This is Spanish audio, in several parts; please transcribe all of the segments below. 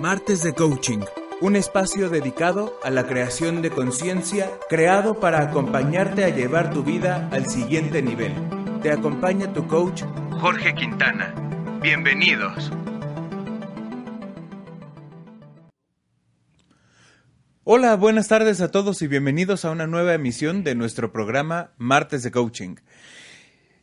Martes de Coaching, un espacio dedicado a la creación de conciencia, creado para acompañarte a llevar tu vida al siguiente nivel. Te acompaña tu coach, Jorge Quintana. Bienvenidos. Hola, buenas tardes a todos y bienvenidos a una nueva emisión de nuestro programa Martes de Coaching.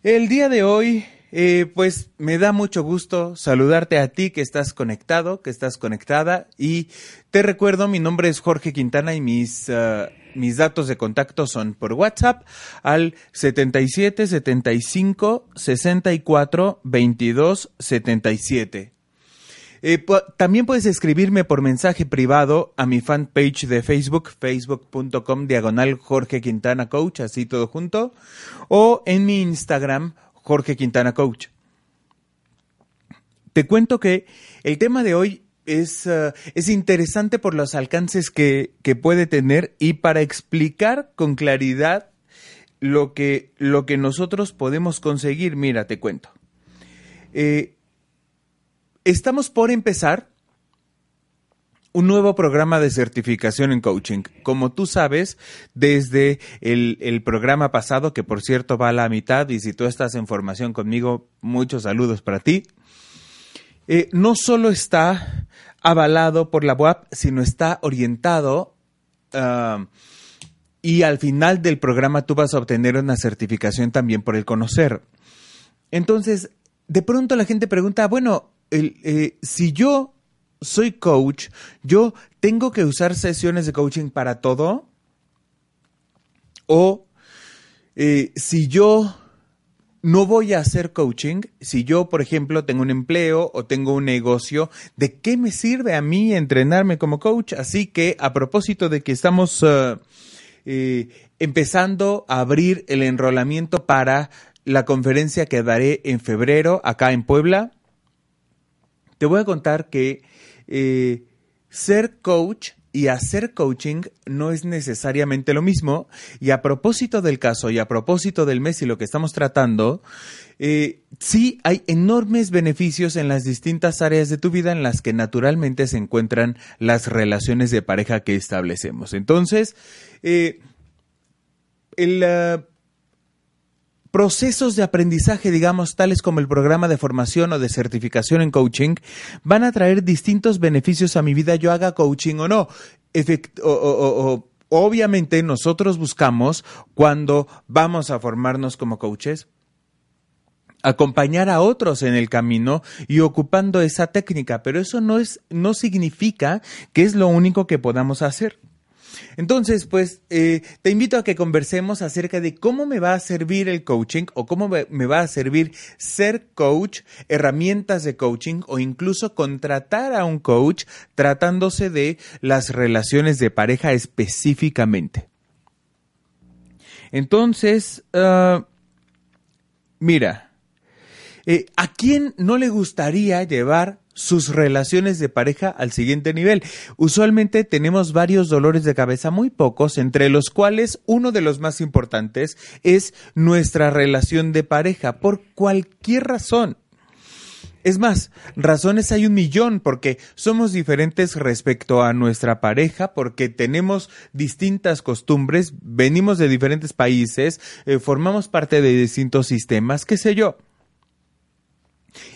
El día de hoy, eh, pues me da mucho gusto saludarte a ti que estás conectado, que estás conectada y te recuerdo, mi nombre es Jorge Quintana y mis... Ah, mis datos de contacto son por WhatsApp al 77 75 64 22 77. Eh, también puedes escribirme por mensaje privado a mi fanpage de Facebook, facebook.com diagonal Jorge Quintana Coach, así todo junto, o en mi Instagram, Jorge Quintana Coach. Te cuento que el tema de hoy es, uh, es interesante por los alcances que, que, puede tener y para explicar con claridad lo que, lo que nosotros podemos conseguir. Mira, te cuento. Eh, Estamos por empezar un nuevo programa de certificación en coaching. Como tú sabes, desde el, programa pasado, que por cierto va a la mitad, y si tú estás en formación conmigo, muchos saludos para ti, eh, no solo está avalado por la UAP, sino está orientado ah, y al final del programa tú vas a obtener una certificación también por el conocer. Entonces, de pronto la gente pregunta, bueno, eh, si yo soy coach, yo tengo que usar sesiones de coaching para todo. O eh, si yo no voy a hacer coaching, si yo, por ejemplo, tengo un empleo o tengo un negocio, ¿de qué me sirve a mí entrenarme como coach? Así que a propósito de que estamos eh, empezando a abrir el enrolamiento para la conferencia que daré en febrero acá en Puebla, te voy a contar que eh, ser coach y hacer coaching no es necesariamente lo mismo. Y a propósito del caso y a propósito del mes y lo que estamos tratando, eh, sí hay enormes beneficios en las distintas áreas de tu vida en las que naturalmente se encuentran las relaciones de pareja que establecemos. Entonces, eh, el... procesos de aprendizaje, digamos, tales como el programa de formación o de certificación en coaching, van a traer distintos beneficios a mi vida, yo haga coaching o no. obviamente nosotros buscamos, cuando vamos a formarnos como coaches, acompañar a otros en el camino y ocupando esa técnica, pero eso no es no significa que es lo único que podamos hacer. Entonces, pues, eh, te invito a que conversemos acerca de cómo me va a servir el coaching o cómo me va a servir ser coach, herramientas de coaching o incluso contratar a un coach tratándose de las relaciones de pareja específicamente. Entonces, ah, mira, eh, ¿a quién no le gustaría llevar sus relaciones de pareja al siguiente nivel. Usualmente tenemos varios dolores de cabeza, muy pocos, entre los cuales uno de los más importantes es nuestra relación de pareja, por cualquier razón. Es más, razones hay un millón porque somos diferentes respecto a nuestra pareja, porque tenemos distintas costumbres, venimos de diferentes países, eh, formamos parte de distintos sistemas, qué sé yo.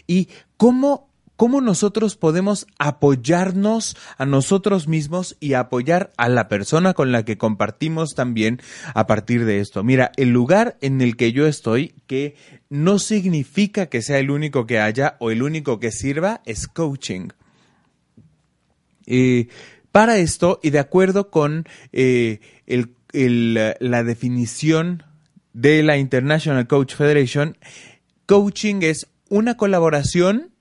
¿Y cómo cómo nosotros podemos apoyarnos a nosotros mismos y apoyar a la persona con la que compartimos también a partir de esto. Mira, el lugar en el que yo estoy, que no significa que sea el único que haya o el único que sirva, es coaching. Eh, para esto, y de acuerdo con eh, el la definición de la International Coach Federation, coaching es una colaboración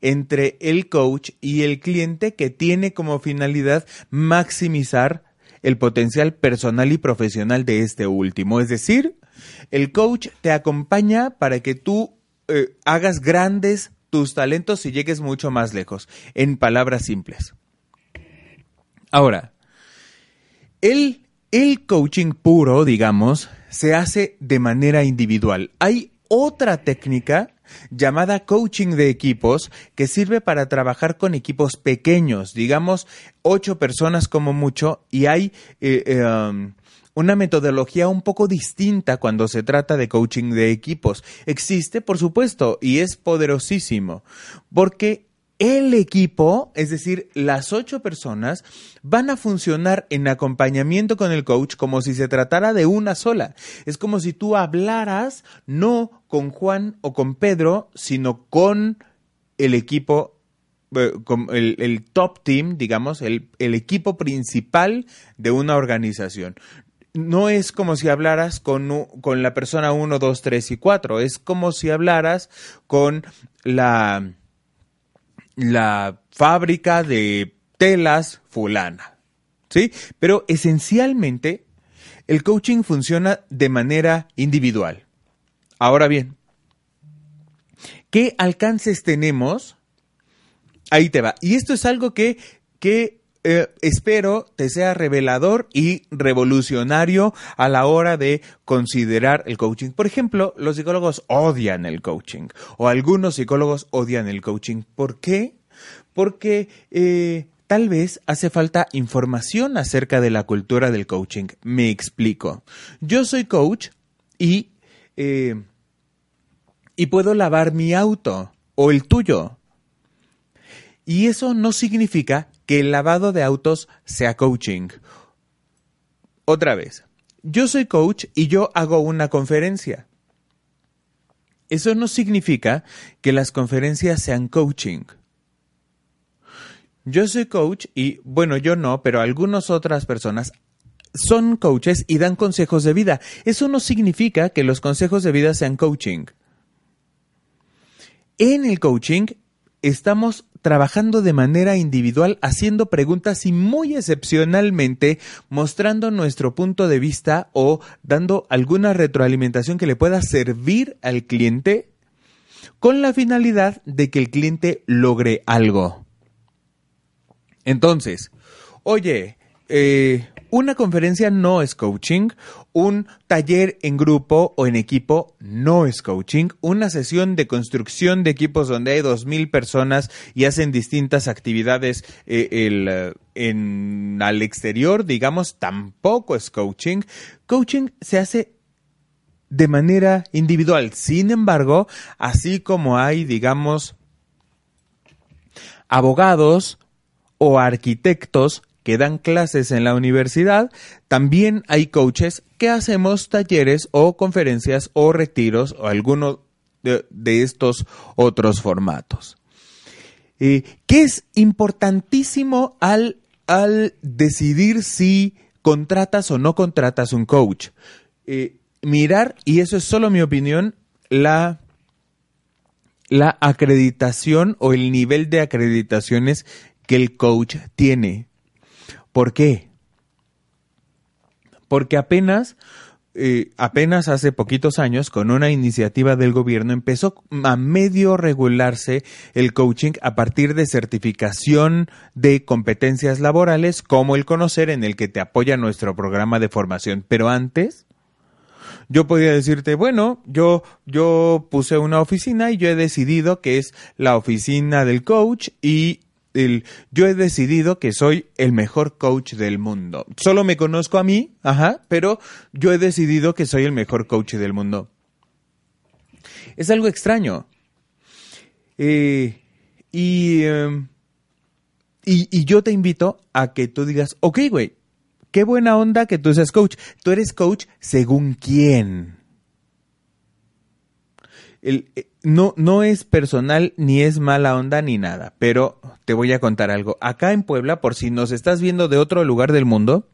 entre el coach y el cliente que tiene como finalidad maximizar el potencial personal y profesional de este último. Es decir, el coach te acompaña para que tú eh, hagas grandes tus talentos y llegues mucho más lejos, en palabras simples. Ahora, el, el coaching puro, digamos, se hace de manera individual. Hay otra técnica llamada coaching de equipos que sirve para trabajar con equipos pequeños, digamos ocho personas como mucho, y hay eh, eh, um, una metodología un poco distinta cuando se trata de coaching de equipos. Existe, por supuesto, y es poderosísimo, porque el equipo, es decir, las ocho personas, van a funcionar en acompañamiento con el coach como si se tratara de una sola. Es como si tú hablaras no con Juan o con Pedro, sino con el equipo, eh, con el, top team, digamos, el, equipo principal de una organización no es como si hablaras con, con, la persona 1, 2, 3 y 4, es como si hablaras con la la fábrica de telas fulana. ¿Sí? Pero esencialmente el coaching funciona de manera individual. Ahora bien, ¿qué alcances tenemos? Ahí te va. Y esto es algo que, que eh, espero te sea revelador y revolucionario a la hora de considerar el coaching. Por ejemplo, los psicólogos odian el coaching o algunos psicólogos odian el coaching. ¿Por qué? Porque eh, tal vez hace falta información acerca de la cultura del coaching. Me explico. Yo soy coach y, eh, y puedo lavar mi auto o el tuyo. Y eso no significa que el lavado de autos sea coaching. Otra vez, yo soy coach y yo hago una conferencia. Eso no significa que las conferencias sean coaching. Yo soy coach y, bueno, yo no, pero algunas otras personas son coaches y dan consejos de vida. Eso no significa que los consejos de vida sean coaching. En el coaching estamos trabajando de manera individual, haciendo preguntas y muy excepcionalmente mostrando nuestro punto de vista o dando alguna retroalimentación que le pueda servir al cliente con la finalidad de que el cliente logre algo. Entonces, oye, eh, una conferencia no es coaching, un taller en grupo o en equipo no es coaching, una sesión de construcción de equipos donde hay dos mil personas y hacen distintas actividades eh, en, al exterior, digamos, tampoco es coaching. Coaching se hace de manera individual. Sin embargo, así como hay, digamos, abogados o arquitectos que dan clases en la universidad, también hay coaches que hacemos talleres o conferencias o retiros o alguno de, estos otros formatos. Eh, ¿Qué es importantísimo al, al, decidir si contratas o no contratas un coach? Eh, mirar, y eso es solo mi opinión, la, la acreditación o el nivel de acreditaciones que el coach tiene. ¿Por qué? Porque apenas, eh, apenas hace poquitos años, con una iniciativa del gobierno, empezó a medio regularse el coaching a partir de certificación de competencias laborales, como el conocer en el que te apoya nuestro programa de formación. Pero antes, yo podía decirte, bueno, yo, yo puse una oficina y yo he decidido que es la oficina del coach y yo he decidido que soy el mejor coach del mundo. Solo me conozco a mí, ajá, pero yo he decidido que soy el mejor coach del mundo. Es algo extraño. Eh, em, y, y, yo te invito a que tú digas, ok, güey, qué buena onda que tú seas coach. Tú eres coach según quién. El, eh, no, no es personal, ni es mala onda, ni nada, pero te voy a contar algo. Acá en Puebla, por si nos estás viendo de otro lugar del mundo,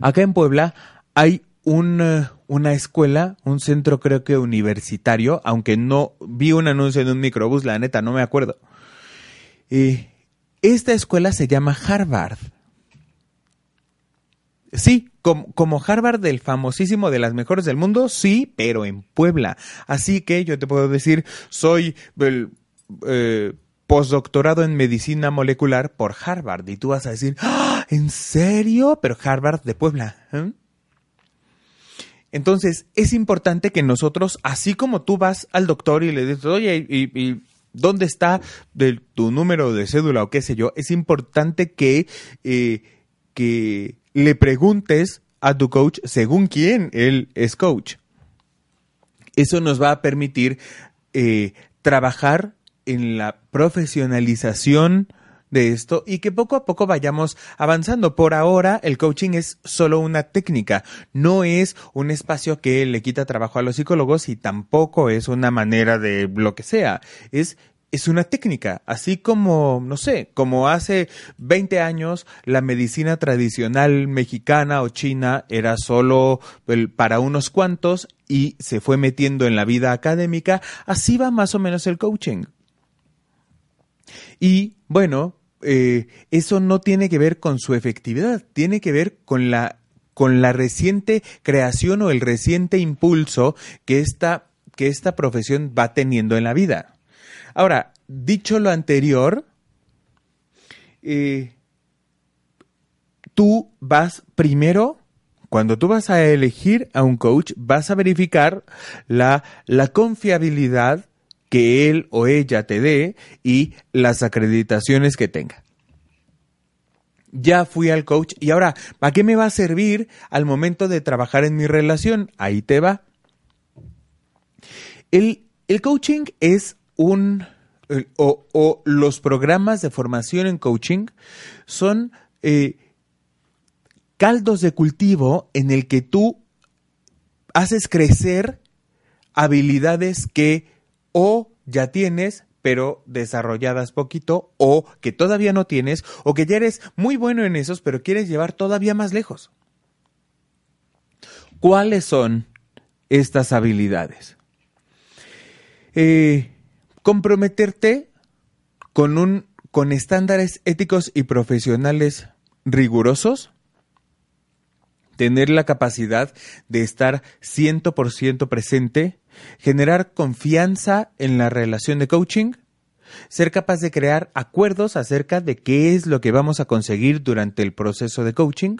Acá en Puebla hay eh, una escuela, un centro creo que universitario, aunque no vi un anuncio en un microbús, la neta, no me acuerdo. Eh, esta escuela se llama Harvard. Sí, como, Harvard del famosísimo de las mejores del mundo, sí, pero en Puebla. Así que yo te puedo decir, soy el eh, postdoctorado en medicina molecular por Harvard. Y tú vas a decir, ¡Ah! ¿en serio? Pero Harvard de Puebla. ¿eh? Entonces, es importante que nosotros, así como tú vas al doctor y le dices, oye, y, dónde está tu número de cédula o qué sé yo, es importante que, eh, que le preguntes a tu coach según quién él es coach. Eso nos va a permitir eh, trabajar en la profesionalización de esto y que poco a poco vayamos avanzando. Por ahora, el coaching es solo una técnica, no es un espacio que le quita trabajo a los psicólogos y tampoco es una manera de lo que sea. Es es una técnica, así como, no sé, como hace 20 años la medicina tradicional mexicana o china era solo para unos cuantos y se fue metiendo en la vida académica, así va más o menos el coaching. Y bueno, eh, eso no tiene que ver con su efectividad, tiene que ver con la, con la reciente creación o el reciente impulso que esta, que esta profesión va teniendo en la vida. Ahora, dicho lo anterior, eh, tú vas primero, cuando tú vas a elegir a un coach, vas a verificar la, la confiabilidad que él o ella te dé y las acreditaciones que tenga. Ya fui al coach y ahora, ¿para qué me va a servir al momento de trabajar en mi relación? Ahí te va. El, coaching es un, o, los programas de formación en coaching son eh, caldos de cultivo en el que tú haces crecer habilidades que o ya tienes, pero desarrolladas poquito, o que todavía no tienes, o que ya eres muy bueno en esos, pero quieres llevar todavía más lejos. ¿Cuáles son estas habilidades? Eh, comprometerte con un con estándares éticos y profesionales rigurosos, tener la capacidad de estar 100% presente generar confianza en la relación de coaching, ser capaz de crear acuerdos acerca de qué es lo que vamos a conseguir durante el proceso de coaching,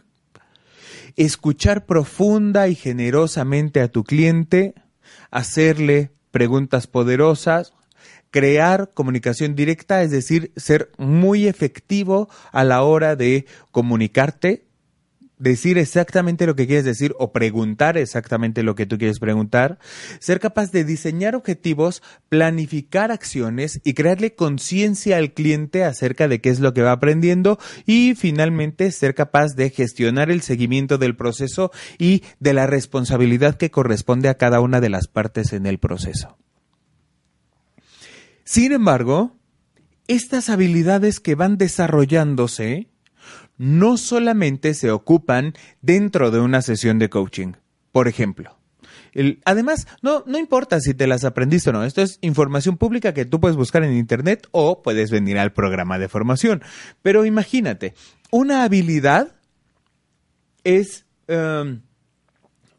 escuchar profunda y generosamente a tu cliente, hacerle preguntas poderosas, crear comunicación directa, es decir, ser muy efectivo a la hora de comunicarte, decir exactamente lo que quieres decir o preguntar exactamente lo que tú quieres preguntar, ser capaz de diseñar objetivos, planificar acciones y crearle conciencia al cliente acerca de qué es lo que va aprendiendo y finalmente ser capaz de gestionar el seguimiento del proceso y de la responsabilidad que corresponde a cada una de las partes en el proceso. Sin embargo, estas habilidades que van desarrollándose no solamente se ocupan dentro de una sesión de coaching. Por ejemplo, además, no, no importa si te las aprendiste o no, esto es información pública que tú puedes buscar en Internet o puedes venir al programa de formación. Pero imagínate, una habilidad es em,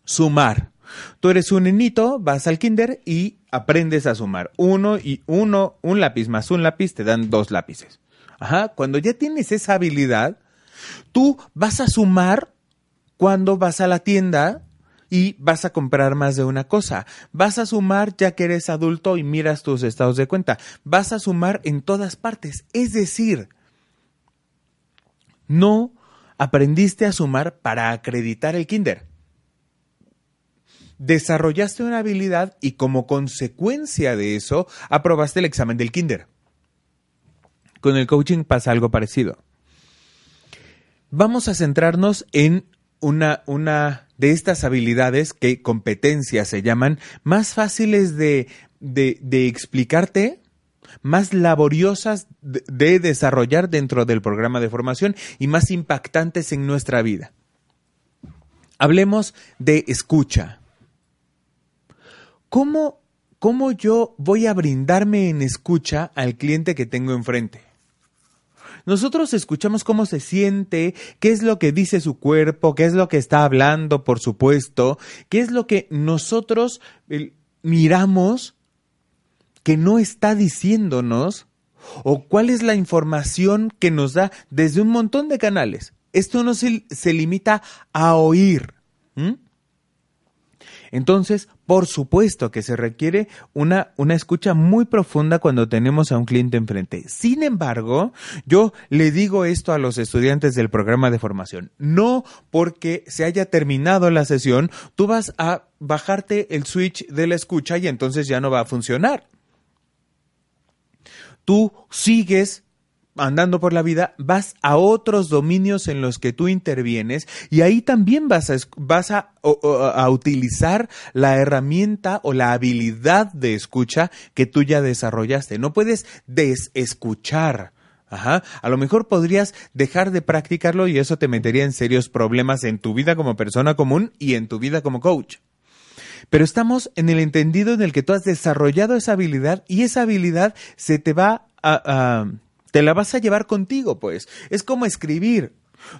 sumar. Tú eres un nenito, vas al kinder y aprendes a sumar. Uno y uno, un lápiz más un lápiz, te dan dos lápices. Ajá, cuando ya tienes esa habilidad, Tú vas a sumar cuando vas a la tienda y vas a comprar más de una cosa. Vas a sumar ya que eres adulto y miras tus estados de cuenta. Vas a sumar en todas partes. Es decir, no aprendiste a sumar para acreditar el kinder. Desarrollaste una habilidad y como consecuencia de eso aprobaste el examen del kinder. Con el coaching pasa algo parecido vamos a centrarnos en una, una de estas habilidades que competencias se llaman, más fáciles de, de, explicarte, más laboriosas de, desarrollar dentro del programa de formación y más impactantes en nuestra vida. Hablemos de escucha. ¿Cómo, ¿Cómo yo voy a brindarme en escucha al cliente que tengo enfrente? Nosotros escuchamos cómo se siente, qué es lo que dice su cuerpo, qué es lo que está hablando, por supuesto, qué es lo que nosotros miramos que no está diciéndonos o cuál es la información que nos da desde un montón de canales. Esto no se, se limita a oír. Entonces, por supuesto que se requiere una, una, escucha muy profunda cuando tenemos a un cliente enfrente. Sin embargo, yo le digo esto a los estudiantes del programa de formación. No porque se haya terminado la sesión, tú vas a bajarte el switch de la escucha y entonces ya no va a funcionar. Tú sigues andando por la vida, vas a otros dominios en los que tú intervienes y ahí también vas a, vas a, utilizar la herramienta o la habilidad de escucha que tú ya desarrollaste. No puedes desescuchar. Ajá. A lo mejor podrías dejar de practicarlo y eso te metería en serios problemas en tu vida como persona común y en tu vida como coach. Pero estamos en el entendido en el que tú has desarrollado esa habilidad y esa habilidad se te va a te la vas a llevar contigo, pues. Es como escribir.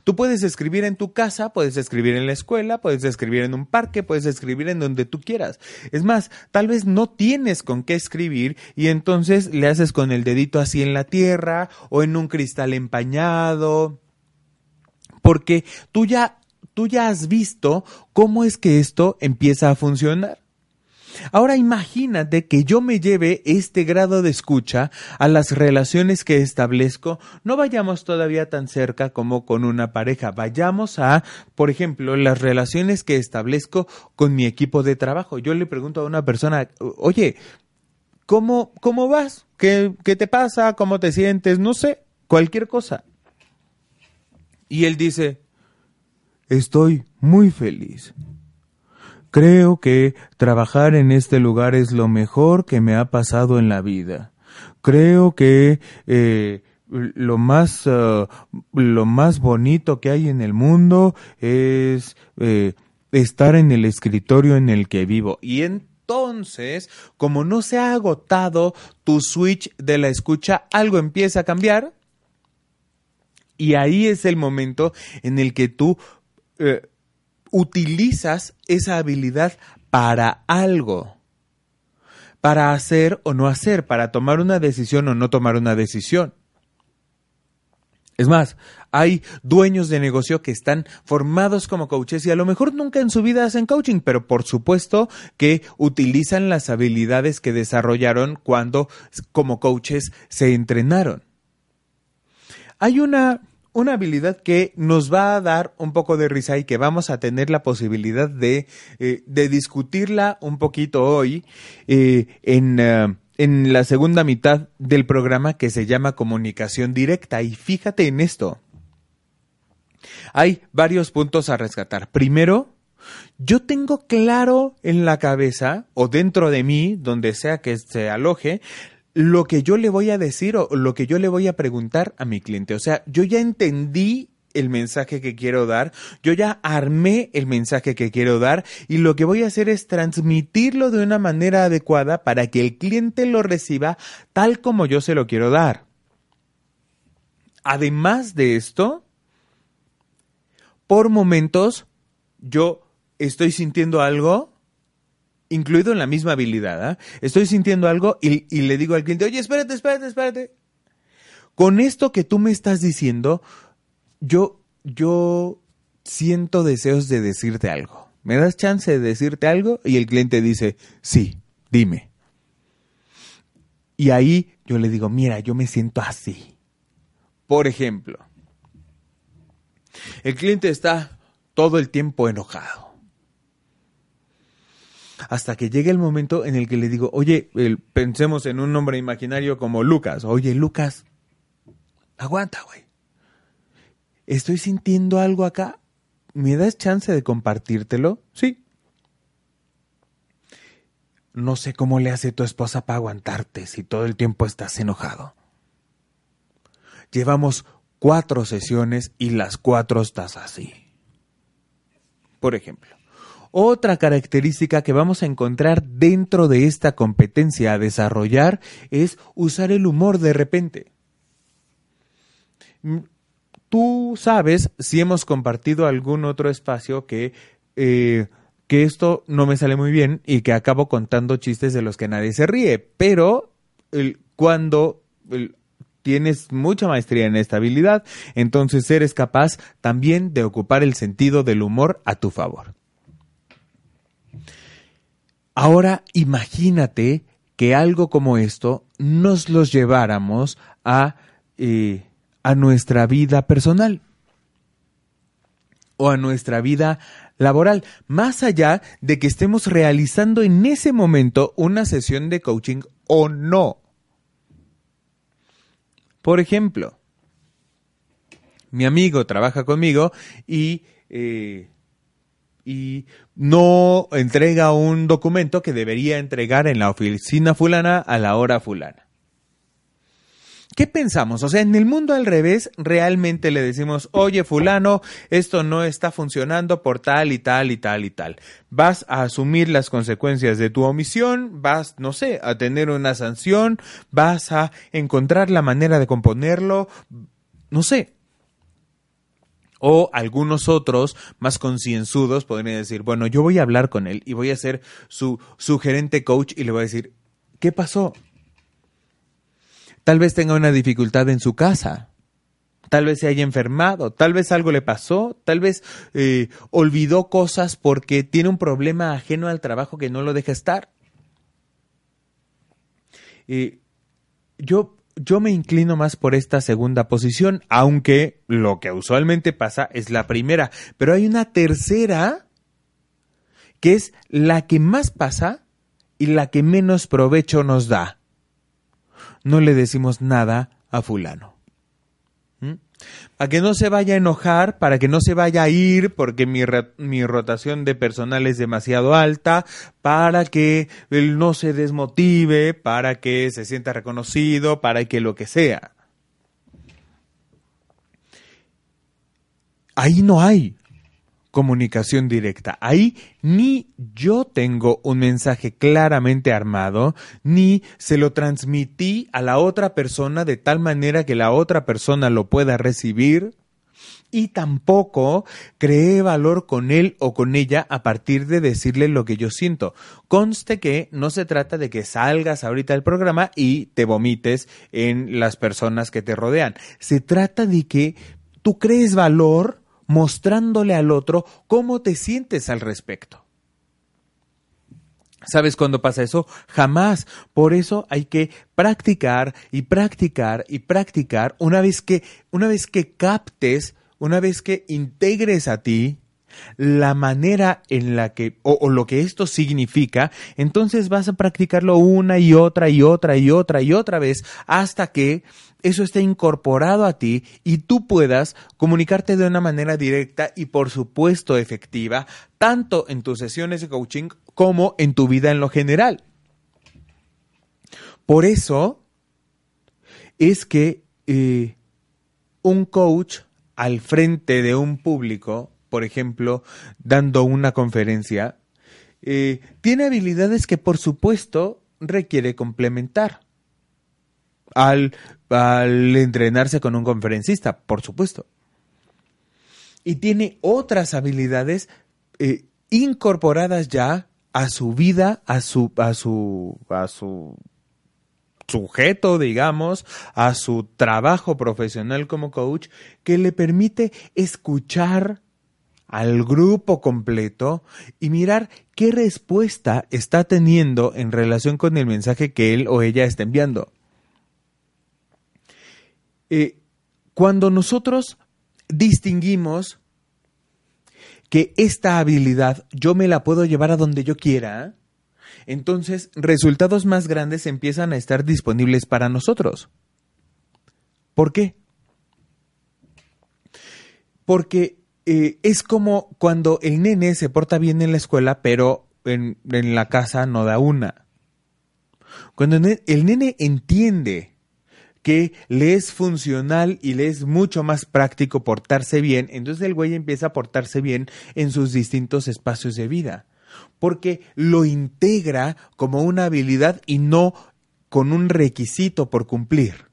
Tú puedes escribir en tu casa, puedes escribir en la escuela, puedes escribir en un parque, puedes escribir en donde tú quieras. Es más, tal vez no tienes con qué escribir y entonces le haces con el dedito así en la tierra o en un cristal empañado, porque tú ya, tú ya has visto cómo es que esto empieza a funcionar. Ahora imagínate que yo me lleve este grado de escucha a las relaciones que establezco. No vayamos todavía tan cerca como con una pareja. Vayamos a, por ejemplo, las relaciones que establezco con mi equipo de trabajo. Yo le pregunto a una persona, oye, ¿cómo, cómo vas? ¿Qué, ¿Qué te pasa? ¿Cómo te sientes? No sé, cualquier cosa. Y él dice, estoy muy feliz. Creo que trabajar en este lugar es lo mejor que me ha pasado en la vida. Creo que eh, lo más uh, lo más bonito que hay en el mundo es eh, estar en el escritorio en el que vivo y entonces como no se ha agotado tu switch de la escucha algo empieza a cambiar y ahí es el momento en el que tú eh, utilizas esa habilidad para algo, para hacer o no hacer, para tomar una decisión o no tomar una decisión. Es más, hay dueños de negocio que están formados como coaches y a lo mejor nunca en su vida hacen coaching, pero por supuesto que utilizan las habilidades que desarrollaron cuando como coaches se entrenaron. Hay una una habilidad que nos va a dar un poco de risa y que vamos a tener la posibilidad de, eh, de discutirla un poquito hoy eh, en, eh, en la segunda mitad del programa que se llama comunicación directa. Y fíjate en esto. Hay varios puntos a rescatar. Primero, yo tengo claro en la cabeza o dentro de mí, donde sea que se aloje, lo que yo le voy a decir o lo que yo le voy a preguntar a mi cliente. O sea, yo ya entendí el mensaje que quiero dar, yo ya armé el mensaje que quiero dar y lo que voy a hacer es transmitirlo de una manera adecuada para que el cliente lo reciba tal como yo se lo quiero dar. Además de esto, por momentos yo estoy sintiendo algo incluido en la misma habilidad. ¿ah? Estoy sintiendo algo y, y, le digo al cliente, oye, espérate, espérate, espérate. Con esto que tú me estás diciendo, yo, yo siento deseos de decirte algo. ¿Me das chance de decirte algo? Y el cliente dice, sí, dime. Y ahí yo le digo, mira, yo me siento así. Por ejemplo, el cliente está todo el tiempo enojado hasta que llegue el momento en el que le digo, oye, pensemos en un nombre imaginario como Lucas. Oye, Lucas, aguanta, güey. Estoy sintiendo algo acá. ¿Me das chance de compartírtelo? Sí. No sé cómo le hace tu esposa para aguantarte si todo el tiempo estás enojado. Llevamos cuatro sesiones y las cuatro estás así. por ejemplo. Otra característica que vamos a encontrar dentro de esta competencia a desarrollar es usar el humor de repente. Mm, tú sabes si hemos compartido algún otro espacio que, eh, que esto no me sale muy bien y que acabo contando chistes de los que nadie se ríe, pero cuando tienes mucha maestría en esta habilidad, entonces eres capaz también de ocupar el sentido del humor a tu favor. Ahora imagínate que algo como esto nos los lleváramos a, eh, a nuestra vida personal o a nuestra vida laboral, más allá de que estemos realizando en ese momento una sesión de coaching o no. Por ejemplo, mi amigo trabaja conmigo y eh, y no entrega un documento que debería entregar en la oficina fulana a la hora fulana. ¿Qué pensamos? O sea, en el mundo al revés, realmente le decimos, oye fulano, esto no está funcionando por tal y tal y tal y tal. Vas a asumir las consecuencias de tu omisión, vas, no sé, a tener una sanción, vas a encontrar la manera de componerlo, no sé, o algunos otros más concienzudos podrían decir, bueno, yo voy a hablar con él y voy a ser su, su gerente coach y le voy a decir, ¿qué pasó? Tal vez tenga una dificultad en su casa, tal vez se haya enfermado, tal vez algo le pasó, tal vez eh, olvidó cosas porque tiene un problema ajeno al trabajo que no lo deja estar. Eh, yo yo me inclino más por esta segunda posición, aunque lo que usualmente pasa es la primera. Pero hay una tercera que es la que más pasa y la que menos provecho nos da. No le decimos nada a fulano para que no se vaya a enojar, para que no se vaya a ir porque mi, mi rotación de personal es demasiado alta, para que él no se desmotive, para que se sienta reconocido, para que lo que sea. Ahí no hay comunicación directa. Ahí ni yo tengo un mensaje claramente armado, ni se lo transmití a la otra persona de tal manera que la otra persona lo pueda recibir, y tampoco creé valor con él o con ella a partir de decirle lo que yo siento. Conste que no se trata de que salgas ahorita del programa y te vomites en las personas que te rodean. Se trata de que tú crees valor mostrándole al otro cómo te sientes al respecto. ¿Sabes cuándo pasa eso? Jamás. Por eso hay que practicar y practicar y practicar una vez que, una vez que captes, una vez que integres a ti la manera en la que, o, lo que esto significa, entonces vas a practicarlo una y otra y otra y otra y otra vez hasta que eso esté incorporado a ti y tú puedas comunicarte de una manera directa y por supuesto efectiva, tanto en tus sesiones de coaching como en tu vida en lo general. Por eso es que eh, un coach al frente de un público, por ejemplo, dando una conferencia, eh, tiene habilidades que por supuesto requiere complementar al, entrenarse con un conferencista, por supuesto. Y tiene otras habilidades eh, incorporadas ya a su vida, a su, a su, a su sujeto, digamos, a su trabajo profesional como coach, que le permite escuchar al grupo completo y mirar qué respuesta está teniendo en relación con el mensaje que él o ella está enviando. Eh, cuando nosotros distinguimos que esta habilidad yo me la puedo llevar a donde yo quiera, entonces resultados más grandes empiezan a estar disponibles para nosotros. ¿Por qué? Porque eh, es como cuando el nene se porta bien en la escuela, pero en, en la casa no da una. Cuando el nene entiende que le es funcional y le es mucho más práctico portarse bien, entonces el güey empieza a portarse bien en sus distintos espacios de vida, porque lo integra como una habilidad y no con un requisito por cumplir.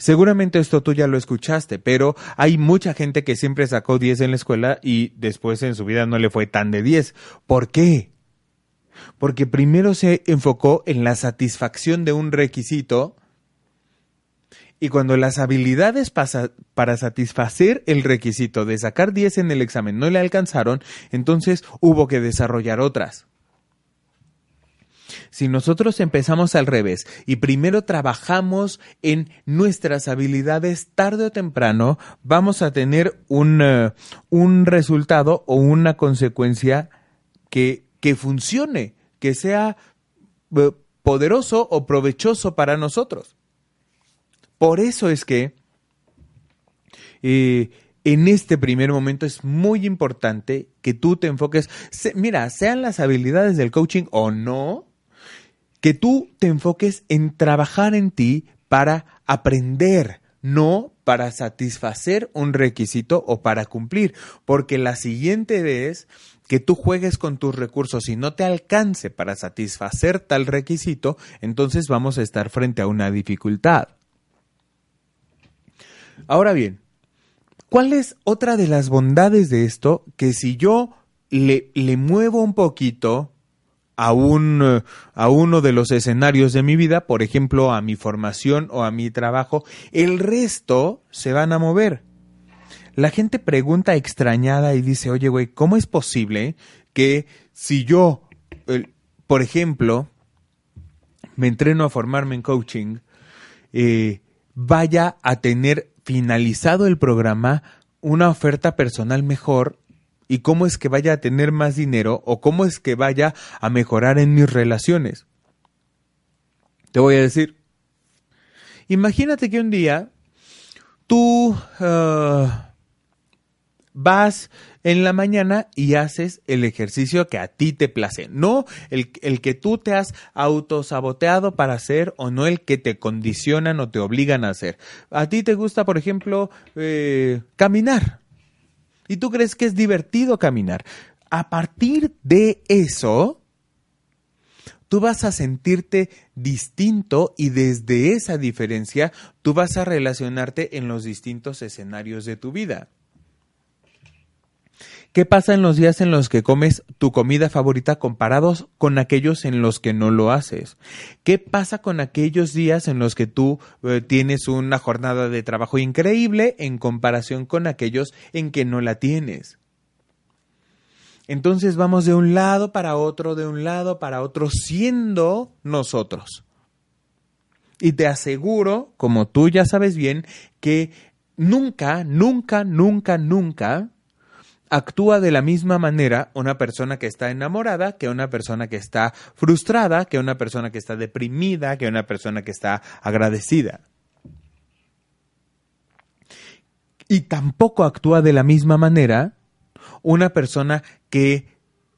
Seguramente esto tú ya lo escuchaste, pero hay mucha gente que siempre sacó 10 en la escuela y después en su vida no le fue tan de 10. ¿Por qué? Porque primero se enfocó en la satisfacción de un requisito y cuando las habilidades para satisfacer el requisito de sacar 10 en el examen no le alcanzaron, entonces hubo que desarrollar otras. Si nosotros empezamos al revés y primero trabajamos en nuestras habilidades, tarde o temprano vamos a tener un, eh, un resultado o una consecuencia que, que funcione, que sea eh, poderoso o provechoso para nosotros. Por eso es que eh, en este primer momento es muy importante que tú te enfoques, mira, sean las habilidades del coaching o no, que tú te enfoques en trabajar en ti para aprender, no para satisfacer un requisito o para cumplir, porque la siguiente vez que tú juegues con tus recursos y no te alcance para satisfacer tal requisito, entonces vamos a estar frente a una dificultad. Ahora bien, ¿cuál es otra de las bondades de esto? Que si yo le, le muevo un poquito a, un, a uno de los escenarios de mi vida, por ejemplo, a mi formación o a mi trabajo, el resto se van a mover. La gente pregunta extrañada y dice, oye, güey, ¿cómo es posible que si yo, por ejemplo, me entreno a formarme en coaching, eh, vaya a tener finalizado el programa una oferta personal mejor y cómo es que vaya a tener más dinero o cómo es que vaya a mejorar en mis relaciones. Te voy a decir, imagínate que un día tú ah, vas en la mañana y haces el ejercicio que a ti te place, no el, que tú te has autosaboteado para hacer o no el que te condicionan o te obligan a hacer. A ti te gusta, por ejemplo, eh, caminar y tú crees que es divertido caminar. A partir de eso, tú vas a sentirte distinto y desde esa diferencia tú vas a relacionarte en los distintos escenarios de tu vida. ¿Qué pasa en los días en los que comes tu comida favorita comparados con aquellos en los que no lo haces? ¿Qué pasa con aquellos días en los que tú eh, tienes una jornada de trabajo increíble en comparación con aquellos en que no la tienes? Entonces vamos de un lado para otro, de un lado para otro, siendo nosotros. Y te aseguro, como tú ya sabes bien, que nunca, nunca, nunca, nunca actúa de la misma manera una persona que está enamorada que una persona que está frustrada, que una persona que está deprimida, que una persona que está agradecida. Y tampoco actúa de la misma manera una persona que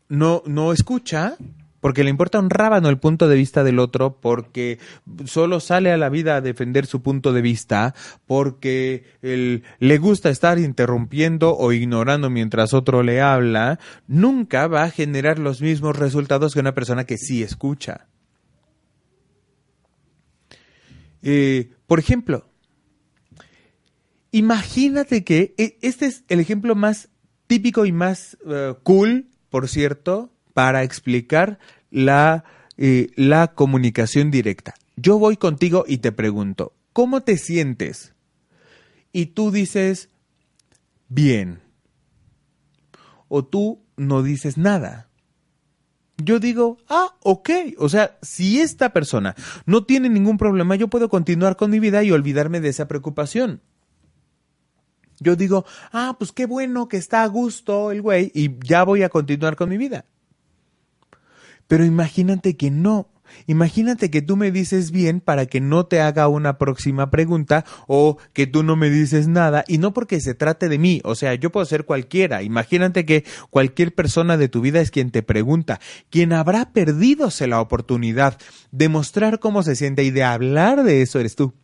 no, no escucha, porque le importa un rábano el punto de vista del otro, porque solo sale a la vida a defender su punto de vista, porque le gusta estar interrumpiendo o ignorando mientras otro le habla, nunca va a generar los mismos resultados que una persona que sí escucha. Eh, por ejemplo, imagínate que e, este es el ejemplo más típico y más eh, cool, por cierto, para explicar la, eh, la comunicación directa. Yo voy contigo y te pregunto, ¿cómo te sientes? Y tú dices, bien. O tú no dices nada. Yo digo, ah, ok. O sea, si esta persona no tiene ningún problema, yo puedo continuar con mi vida y olvidarme de esa preocupación. Yo digo, ah, pues qué bueno que está a gusto el güey y ya voy a continuar con mi vida. Pero imagínate que no, Imagínate que tú me dices bien para que no te haga una próxima pregunta o que tú no me dices nada y no porque se trate de mí, o sea, yo puedo ser cualquiera. Imagínate que cualquier persona de tu vida es quien te pregunta, quien habrá perdidose la oportunidad de mostrar cómo se siente y de hablar de eso eres tú.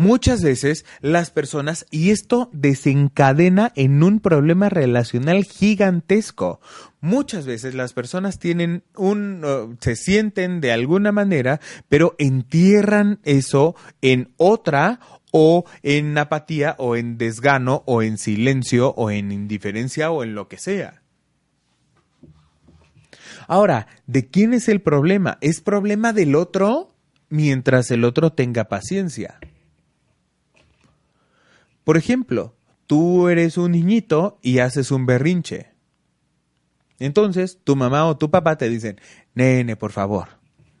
Muchas veces las personas, y esto desencadena en un problema relacional gigantesco. Muchas veces las personas tienen un, se sienten de alguna manera, pero entierran eso en otra o en apatía o en desgano o en silencio o en indiferencia o en lo que sea. Ahora, ¿de quién es el problema? ¿Es problema del otro mientras el otro tenga paciencia? Por ejemplo, tú eres un niñito y haces un berrinche. Entonces, tu mamá o tu papá te dicen, nene, por favor,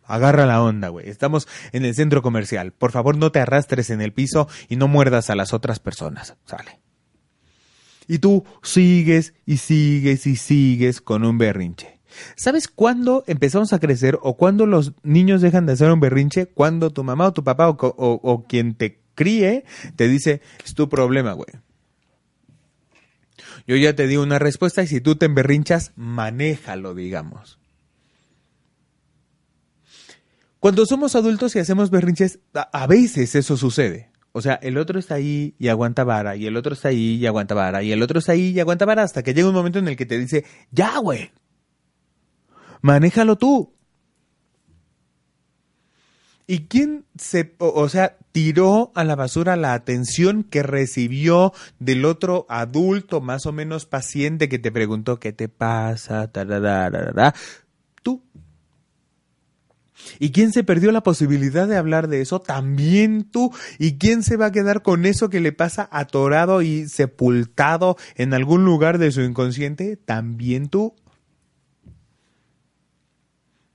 agarra la onda, güey. Estamos en el centro comercial. Por favor, no te arrastres en el piso y no muerdas a las otras personas. Sale. Y tú sigues y sigues y sigues con un berrinche. ¿Sabes cuándo empezamos a crecer o cuándo los niños dejan de hacer un berrinche? Cuando tu mamá o tu papá o, o quien te críe, te dice, es tu problema, güey. Yo ya te di una respuesta y si tú te emberrinchas, manéjalo, digamos. Cuando somos adultos y hacemos berrinches, a veces eso sucede. O sea, el otro está ahí y aguanta vara, y el otro está ahí y aguanta vara, y el otro está ahí y aguanta vara, hasta que llega un momento en el que te dice, ya, güey, manéjalo tú. ¿Y quién se, o sea, tiró a la basura la atención que recibió del otro adulto más o menos paciente que te preguntó qué te pasa? Tú. ¿Y quién se perdió la posibilidad de hablar de eso? También tú. ¿Y quién se va a quedar con eso que le pasa atorado y sepultado en algún lugar de su inconsciente? También tú.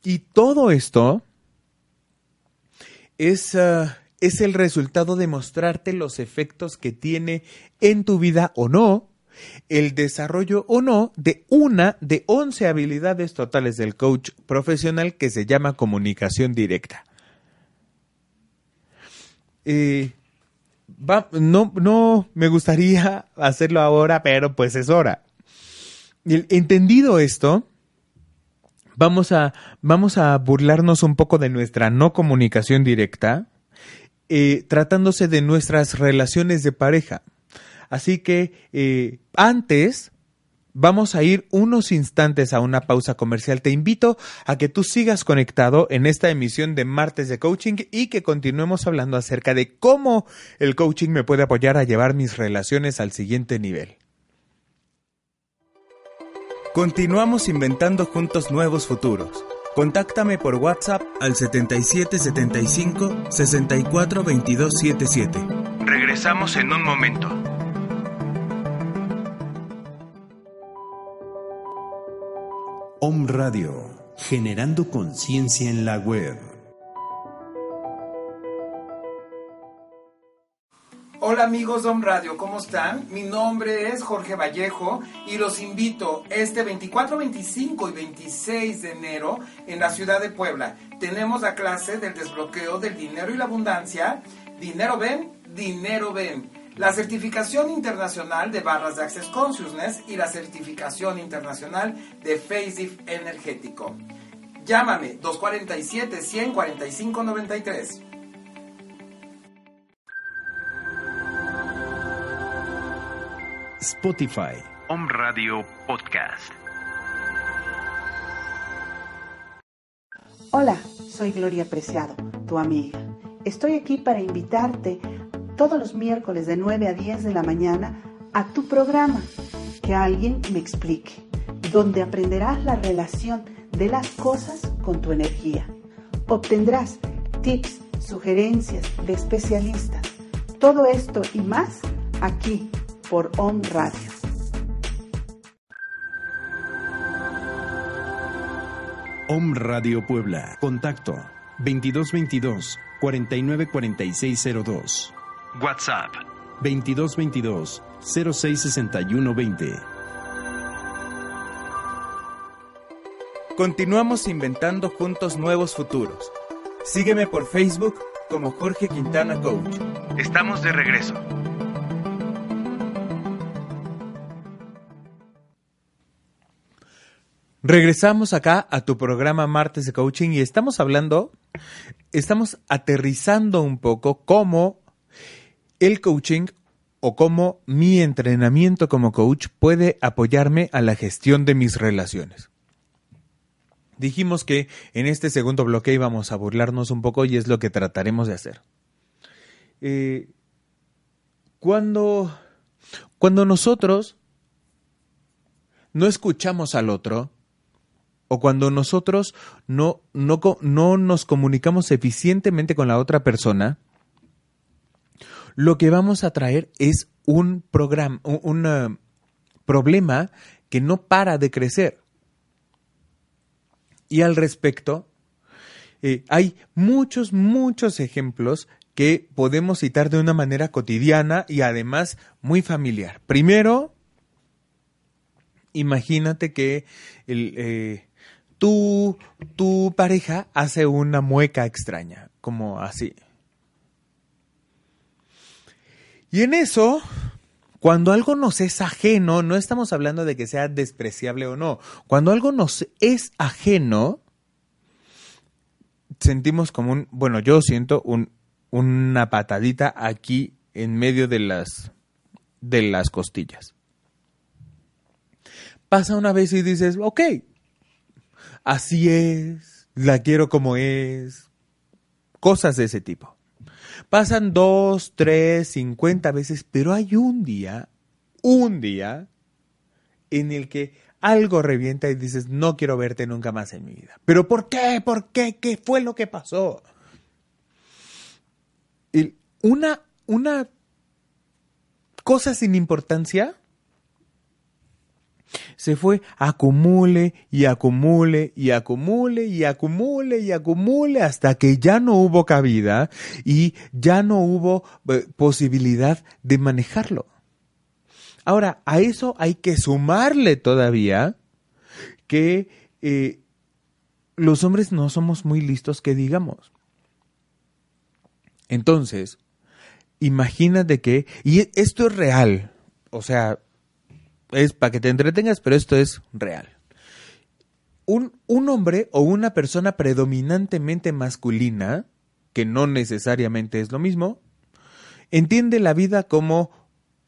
Y todo esto es, ah, es el resultado de mostrarte los efectos que tiene en tu vida o no el desarrollo o no de una de 11 habilidades totales del coach profesional que se llama comunicación directa. Eh, no, no me gustaría hacerlo ahora, pero pues es hora. Entendido esto, vamos a, vamos a burlarnos un poco de nuestra no comunicación directa, eh, tratándose de nuestras relaciones de pareja. Así que eh, antes vamos a ir unos instantes a una pausa comercial. Te invito a que tú sigas conectado en esta emisión de Martes de Coaching y que continuemos hablando acerca de cómo el coaching me puede apoyar a llevar mis relaciones al siguiente nivel. Continuamos inventando juntos nuevos futuros. Contáctame por WhatsApp al 7775 64 Regresamos en un momento. Om Radio, generando conciencia en la web. Hola amigos de Radio, ¿cómo están? Mi nombre es Jorge Vallejo y los invito este 24, 25 y 26 de enero en la ciudad de Puebla. Tenemos la clase del desbloqueo del dinero y la abundancia. Dinero ven, dinero ven. La certificación internacional de barras de Access Consciousness y la certificación internacional de Faceit Energético. Llámame 247 145 93. Spotify. Home Radio Podcast. Hola, soy Gloria Preciado, tu amiga. Estoy aquí para invitarte todos los miércoles de 9 a 10 de la mañana a tu programa, que alguien me explique, donde aprenderás la relación de las cosas con tu energía. Obtendrás tips, sugerencias de especialistas. Todo esto y más aquí por On Radio. Om Radio Puebla. Contacto 2222 494602. WhatsApp 2222 066120. Continuamos inventando juntos nuevos futuros. Sígueme por Facebook como Jorge Quintana Coach. Estamos de regreso. Regresamos acá a tu programa Martes de Coaching y estamos hablando, estamos aterrizando un poco cómo el coaching o cómo mi entrenamiento como coach puede apoyarme a la gestión de mis relaciones. Dijimos que en este segundo bloque íbamos a burlarnos un poco y es lo que trataremos de hacer. Eh, cuando, cuando nosotros no escuchamos al otro, o cuando nosotros no, no, no nos comunicamos eficientemente con la otra persona, lo que vamos a traer es un, programa, un, uh, problema que no para de crecer. Y al respecto, eh, hay muchos, muchos ejemplos que podemos citar de una manera cotidiana y además muy familiar. Primero, imagínate que eh, tu, tu pareja hace una mueca extraña, como así. Y en eso, cuando algo nos es ajeno, no estamos hablando de que sea despreciable o no, cuando algo nos es ajeno, sentimos como un, bueno, yo siento un, una patadita aquí en medio de las, de las costillas. Pasa una vez y dices, ok, así es, la quiero como es, cosas de ese tipo. Pasan dos, tres, cincuenta veces, pero hay un día, un día, en el que algo revienta y dices, no quiero verte nunca más en mi vida. ¿Pero por qué? ¿Por qué? ¿Qué fue lo que pasó? una, una cosa sin importancia se fue acumule y acumule y acumule y acumule y acumule hasta que ya no hubo cabida y ya no hubo eh, posibilidad de manejarlo. Ahora, a eso hay que sumarle todavía que eh, los hombres no somos muy listos que digamos. Entonces, imagínate que, y esto es real, o sea, es para que te entretengas, pero esto es real. Un, un, hombre o una persona predominantemente masculina, que no necesariamente es lo mismo, entiende la vida como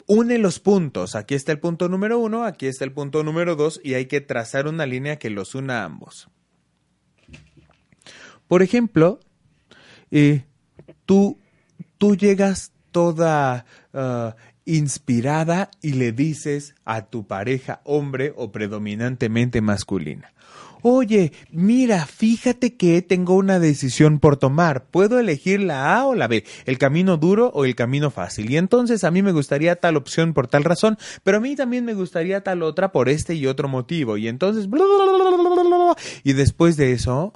une los puntos. Aquí está el punto número uno, aquí está el punto número dos, y hay que trazar una línea que los una a ambos. Por ejemplo, eh, tú, tú llegas toda uh, inspirada y le dices a tu pareja hombre o predominantemente masculina. Oye, mira, fíjate que tengo una decisión por tomar. Puedo elegir la A o la B, el camino duro o el camino fácil. Y entonces a mí me gustaría tal opción por tal razón, pero a mí también me gustaría tal otra por este y otro motivo. Y entonces... y después de eso,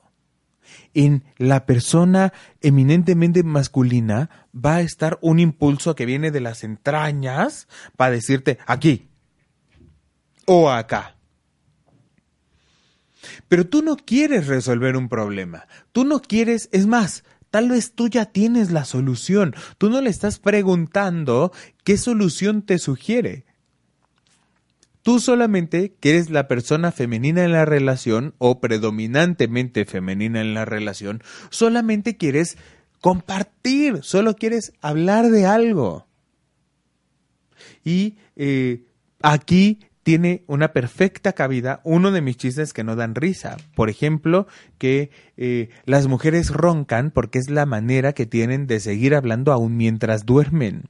en la persona eminentemente masculina va a estar un impulso que viene de las entrañas para decirte aquí o acá. Pero tú no quieres resolver un problema. Tú no quieres, es más, tal vez tú ya tienes la solución. Tú no le estás preguntando qué solución te sugiere. Tú solamente que eres la persona femenina en la relación o predominantemente femenina en la relación, solamente quieres compartir, solo quieres hablar de algo. Y eh, aquí tiene una perfecta cabida uno de mis chistes que no dan risa. Por ejemplo, que eh, las mujeres roncan porque es la manera que tienen de seguir hablando aún mientras duermen.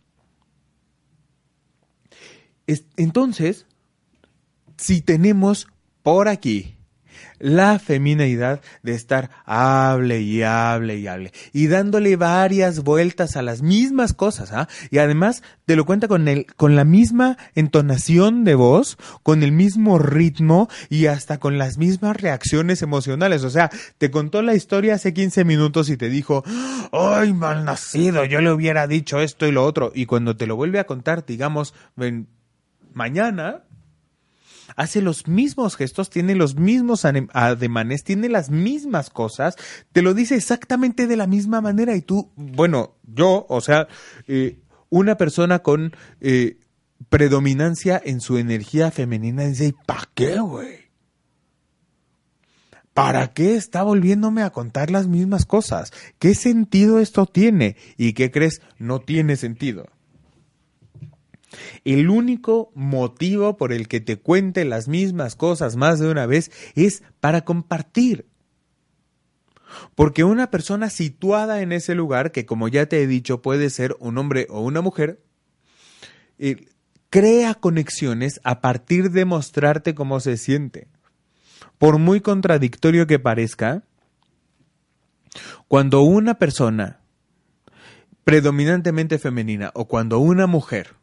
entonces, si tenemos por aquí la feminidad de estar hable y hable y hable y dándole varias vueltas a las mismas cosas, ¿ah? Y además te lo cuenta con el con la misma entonación de voz, con el mismo ritmo y hasta con las mismas reacciones emocionales, o sea, te contó la historia hace 15 minutos y te dijo, "Ay, malnacido, yo le hubiera dicho esto y lo otro." Y cuando te lo vuelve a contar, digamos, mañana hace los mismos gestos, tiene los mismos ademanes, tiene las mismas cosas, te lo dice exactamente de la misma manera y tú, bueno, yo, o sea, eh, una persona con eh, predominancia en su energía femenina dice, ¿para qué, güey? ¿Para qué está volviéndome a contar las mismas cosas? ¿Qué sentido esto tiene? ¿Y qué crees? No tiene sentido. El único motivo por el que te cuente las mismas cosas más de una vez es para compartir. Porque una persona situada en ese lugar, que como ya te he dicho puede ser un hombre o una mujer, eh, crea conexiones a partir de mostrarte cómo se siente por muy contradictorio que parezca, cuando una persona predominantemente femenina o cuando una mujer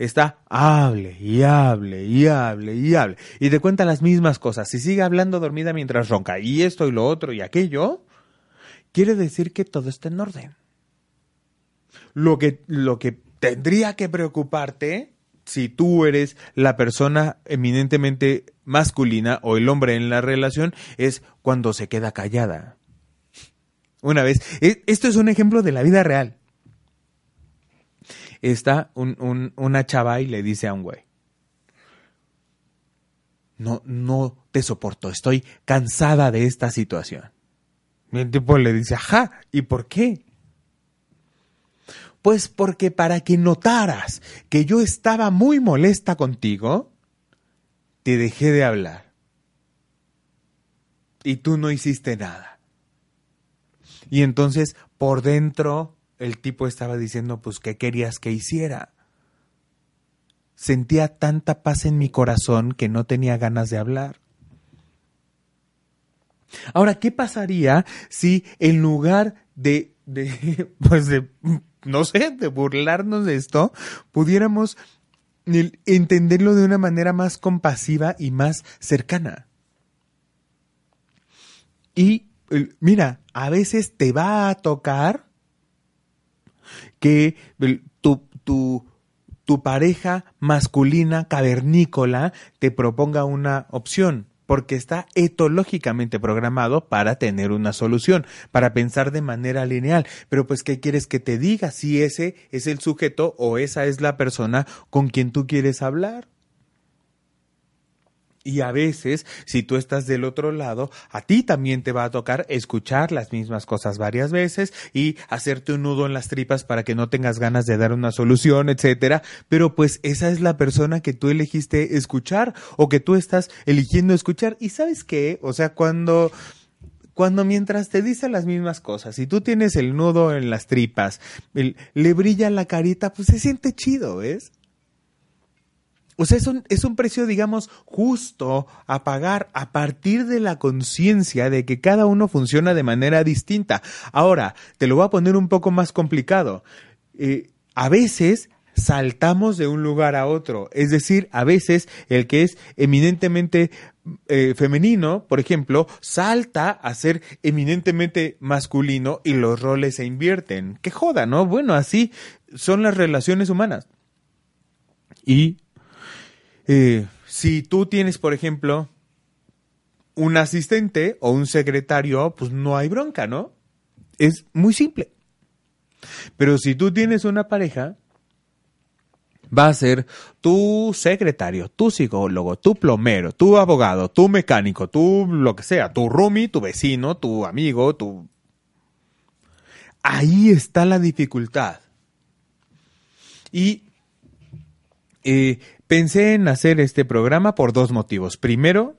está hable y hable y hable y hable y te cuenta las mismas cosas y sigue hablando dormida mientras ronca y esto y lo otro y aquello, quiere decir que todo está en orden. Lo que, lo que tendría que preocuparte si tú eres la persona eminentemente masculina o el hombre en la relación es cuando se queda callada. Una vez, e, esto es un ejemplo de la vida real. Está una chava y le dice a un güey, no, no te soporto, estoy cansada de esta situación. Y el tipo le dice, ajá, ¿y por qué? Pues porque para que notaras que yo estaba muy molesta contigo, te dejé de hablar. Y tú no hiciste nada. Y entonces por dentro el tipo estaba diciendo, pues, ¿qué querías que hiciera? Sentía tanta paz en mi corazón que no tenía ganas de hablar. Ahora, ¿qué pasaría si en lugar de, de pues de no sé, de burlarnos de esto, pudiéramos entenderlo de una manera más compasiva y más cercana. Y mira, a veces te va a tocar que tu, tu, pareja masculina cavernícola te proponga una opción porque está etológicamente programado para tener una solución, para pensar de manera lineal. Pero pues, ¿qué quieres que te diga si ese es el sujeto o esa es la persona con quien tú quieres hablar? Y a veces, si tú estás del otro lado, a ti también te va a tocar escuchar las mismas cosas varias veces y hacerte un nudo en las tripas para que no tengas ganas de dar una solución, etcétera. Pero pues esa es la persona que tú elegiste escuchar o que tú estás eligiendo escuchar. Y sabes qué? O sea, cuando cuando mientras te dice las mismas cosas y tú tienes el nudo en las tripas, le brilla la carita, pues se siente chido, ¿ves? O sea, es un, es un precio, digamos, justo a pagar a partir de la conciencia de que cada uno funciona de manera distinta. Ahora, te lo voy a poner un poco más complicado. Eh, a veces saltamos de un lugar a otro. Es decir, a veces el que es eminentemente eh, femenino, por ejemplo, salta a ser eminentemente masculino y los roles se invierten. Qué joda, ¿no? Bueno, así son las relaciones humanas. Y eh, si tú tienes, por ejemplo, un asistente o un secretario, pues no hay bronca, ¿no? Es muy simple. Pero si tú tienes una pareja, va a ser tu secretario, tu psicólogo, tu plomero, tu abogado, tu mecánico, tu lo que sea, tu roomie, tu vecino, tu amigo, tu... Ahí está la dificultad. Y eh, Pensé en hacer este programa por dos motivos. Primero,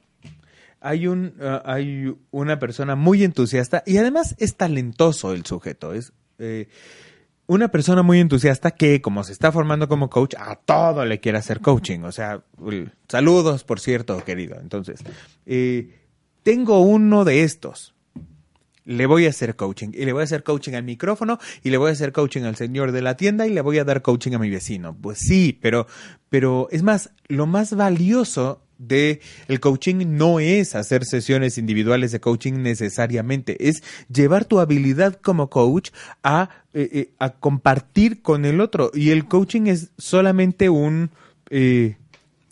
hay, un, ah, hay una persona muy entusiasta y además es talentoso el sujeto. Es eh, una persona muy entusiasta que, como se está formando como coach, a todo le quiere hacer coaching. O sea, saludos, por cierto, querido. Entonces, eh, tengo uno de estos le voy a hacer coaching. Y le voy a hacer coaching al micrófono, y le voy a hacer coaching al señor de la tienda, y le voy a dar coaching a mi vecino. Pues sí, pero, pero es más, lo más valioso de el coaching no es hacer sesiones individuales de coaching necesariamente, es llevar tu habilidad como coach a, eh, eh, a compartir con el otro. Y el coaching es solamente un, eh,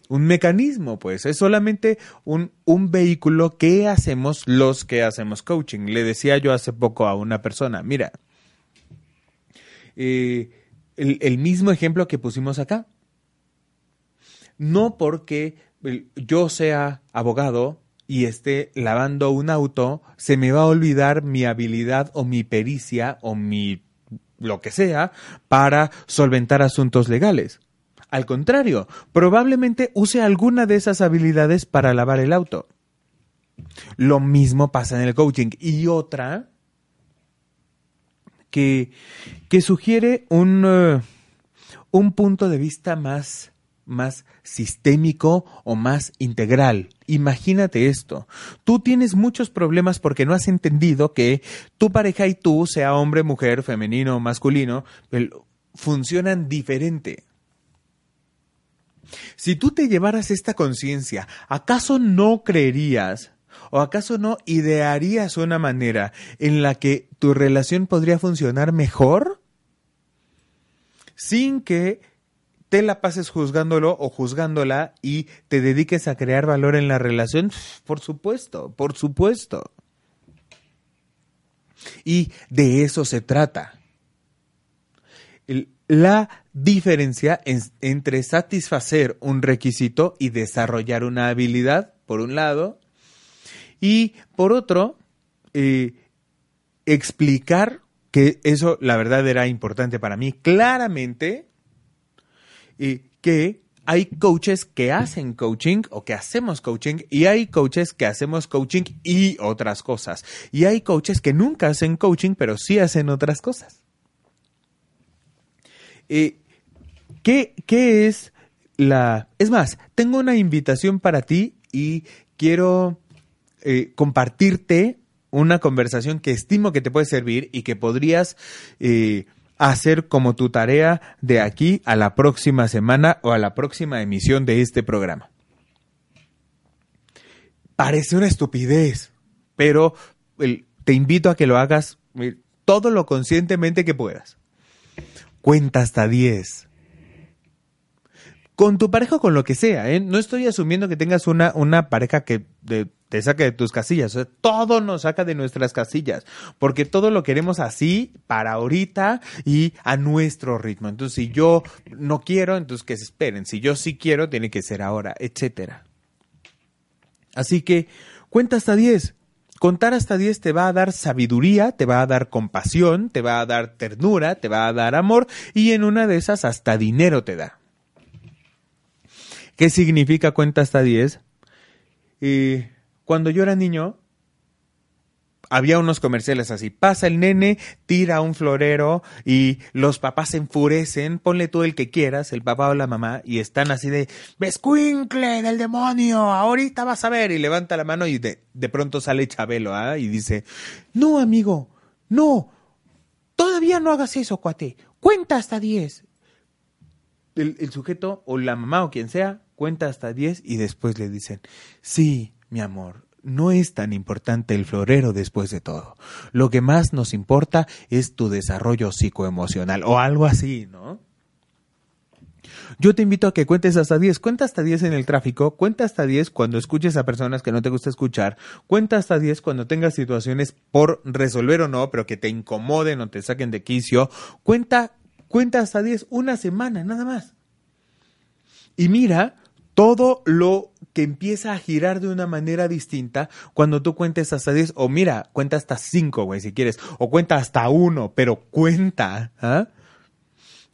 un mecanismo, pues, es solamente un, un, vehículo que hacemos los que hacemos coaching. Le decía yo hace poco a una persona, mira, eh, el, el, mismo ejemplo que pusimos acá. No porque yo sea abogado y esté lavando un auto, se me va a olvidar mi habilidad o mi pericia o mi lo que sea para solventar asuntos legales. Al contrario, probablemente use alguna de esas habilidades para lavar el auto. Lo mismo pasa en el coaching. Y otra que, que sugiere un, uh, un punto de vista más más sistémico o más integral. Imagínate esto. Tú tienes muchos problemas porque no has entendido que tu pareja y tú, sea hombre, mujer, femenino o masculino, funcionan diferente. Si tú te llevaras esta conciencia, ¿acaso no creerías o acaso no idearías una manera en la que tu relación podría funcionar mejor? Sin que te la pases juzgándolo o juzgándola y te dediques a crear valor en la relación, por supuesto, por supuesto. Y de eso se trata. la diferencia entre satisfacer un requisito y desarrollar una habilidad, por un lado, y por otro, eh, explicar que eso, la verdad, era importante para mí claramente y que hay coaches que hacen coaching o que hacemos coaching y hay coaches que hacemos coaching y otras cosas. Y hay coaches que nunca hacen coaching pero sí hacen otras cosas. Eh, ¿qué, ¿Qué es la... Es más, tengo una invitación para ti y quiero eh, compartirte una conversación que estimo que te puede servir y que podrías... Eh, hacer como tu tarea de aquí a la próxima semana o a la próxima emisión de este programa. Parece una estupidez, pero te invito a que lo hagas todo lo conscientemente que puedas. Cuenta hasta 10 con tu pareja o con lo que sea, ¿eh? No estoy asumiendo que tengas una, una pareja que te saque de tus casillas. todo nos saca de nuestras casillas. Porque todo lo queremos así, para ahorita y a nuestro ritmo. Entonces, si yo no quiero, entonces que se esperen. Si yo sí quiero, tiene que ser ahora, etcétera. Así que, cuenta hasta 10. Contar hasta 10 te va a dar sabiduría, te va a dar compasión, te va a dar ternura, te va a dar amor y en una de esas hasta dinero te da. ¿Qué significa cuenta hasta 10? Y cuando yo era niño, había unos comerciales así. Pasa el nene, tira un florero y los papás se enfurecen. Ponle tú el que quieras, el papá o la mamá, y están así de ¡Bescuincle del demonio! Ahorita vas a ver. Y levanta la mano y de, de pronto sale Chabelo ¿ah? y dice: No, amigo, no. Todavía no hagas eso, cuate. Cuenta hasta 10. el sujeto o la mamá o quien sea cuenta hasta 10 y después le dicen, sí, mi amor, no es tan importante el florero después de todo. Lo que más nos importa es tu desarrollo psicoemocional o algo así, ¿no? Yo te invito a que cuentes hasta 10. Cuenta hasta 10 en el tráfico, cuenta hasta 10 cuando escuches a personas que no te gusta escuchar, cuenta hasta 10 cuando tengas situaciones por resolver o no, pero que te incomoden o te saquen de quicio. Cuenta, cuenta hasta 10 una semana, nada más. Y mira todo lo que empieza a girar de una manera distinta cuando tú cuentes hasta 10, o mira, cuenta hasta 5, güey, si quieres, o cuenta hasta 1, pero cuenta, ¿ah?